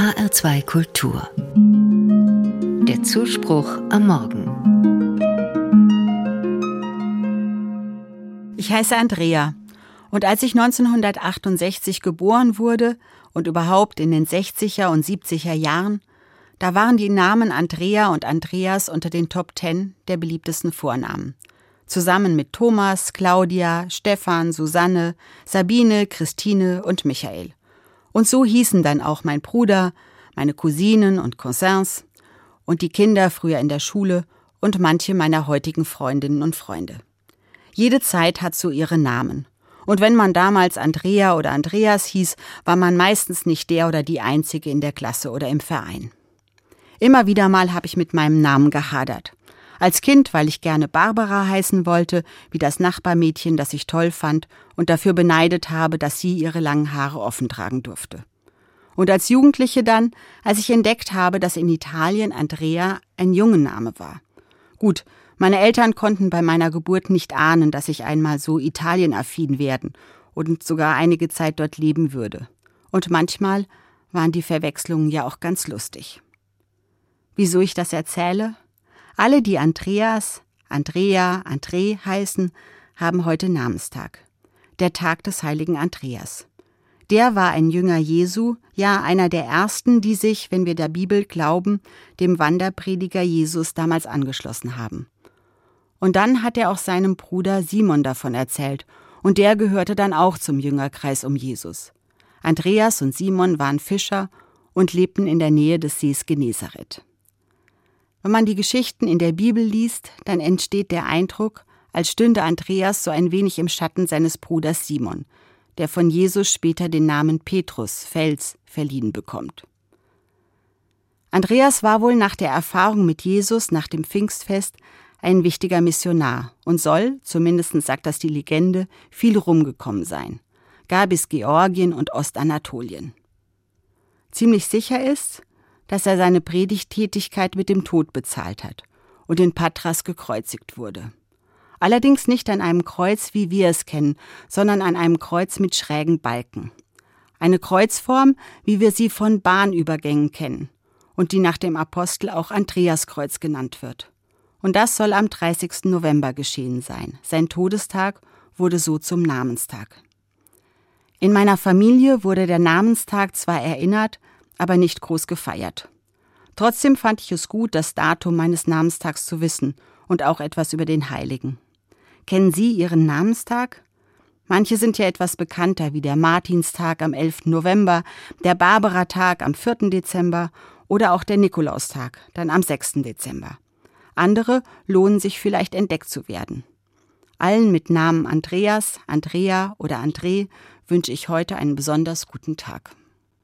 HR2 Kultur. Der Zuspruch am Morgen. Ich heiße Andrea und als ich 1968 geboren wurde und überhaupt in den 60er und 70er Jahren, da waren die Namen Andrea und Andreas unter den Top Ten der beliebtesten Vornamen. Zusammen mit Thomas, Claudia, Stefan, Susanne, Sabine, Christine und Michael. Und so hießen dann auch mein Bruder, meine Cousinen und Cousins und die Kinder früher in der Schule und manche meiner heutigen Freundinnen und Freunde. Jede Zeit hat so ihre Namen. Und wenn man damals Andrea oder Andreas hieß, war man meistens nicht der oder die Einzige in der Klasse oder im Verein. Immer wieder mal habe ich mit meinem Namen gehadert. Als Kind, weil ich gerne Barbara heißen wollte, wie das Nachbarmädchen, das ich toll fand und dafür beneidet habe, dass sie ihre langen Haare offen tragen durfte. Und als Jugendliche dann, als ich entdeckt habe, dass in Italien Andrea ein Jungenname war. Gut, meine Eltern konnten bei meiner Geburt nicht ahnen, dass ich einmal so italienaffin werden und sogar einige Zeit dort leben würde. Und manchmal waren die Verwechslungen ja auch ganz lustig. Wieso ich das erzähle? Alle, die Andreas, Andrea, André heißen, haben heute Namenstag. Der Tag des heiligen Andreas. Der war ein Jünger Jesu, ja einer der ersten, die sich, wenn wir der Bibel glauben, dem Wanderprediger Jesus damals angeschlossen haben. Und dann hat er auch seinem Bruder Simon davon erzählt, und der gehörte dann auch zum Jüngerkreis um Jesus. Andreas und Simon waren Fischer und lebten in der Nähe des Sees Genezareth. Wenn man die Geschichten in der Bibel liest, dann entsteht der Eindruck, als stünde Andreas so ein wenig im Schatten seines Bruders Simon, der von Jesus später den Namen Petrus, Fels, verliehen bekommt. Andreas war wohl nach der Erfahrung mit Jesus nach dem Pfingstfest ein wichtiger Missionar und soll, zumindest sagt das die Legende, viel rumgekommen sein, gar bis Georgien und Ostanatolien. Ziemlich sicher ist, dass er seine Predigttätigkeit mit dem Tod bezahlt hat und in Patras gekreuzigt wurde. Allerdings nicht an einem Kreuz, wie wir es kennen, sondern an einem Kreuz mit schrägen Balken. Eine Kreuzform, wie wir sie von Bahnübergängen kennen und die nach dem Apostel auch Andreaskreuz genannt wird. Und das soll am 30. November geschehen sein. Sein Todestag wurde so zum Namenstag. In meiner Familie wurde der Namenstag zwar erinnert, aber nicht groß gefeiert. Trotzdem fand ich es gut, das Datum meines Namenstags zu wissen und auch etwas über den Heiligen. Kennen Sie Ihren Namenstag? Manche sind ja etwas bekannter, wie der Martinstag am 11. November, der Barbara-Tag am 4. Dezember oder auch der Nikolaustag, dann am 6. Dezember. Andere lohnen sich vielleicht entdeckt zu werden. Allen mit Namen Andreas, Andrea oder André wünsche ich heute einen besonders guten Tag.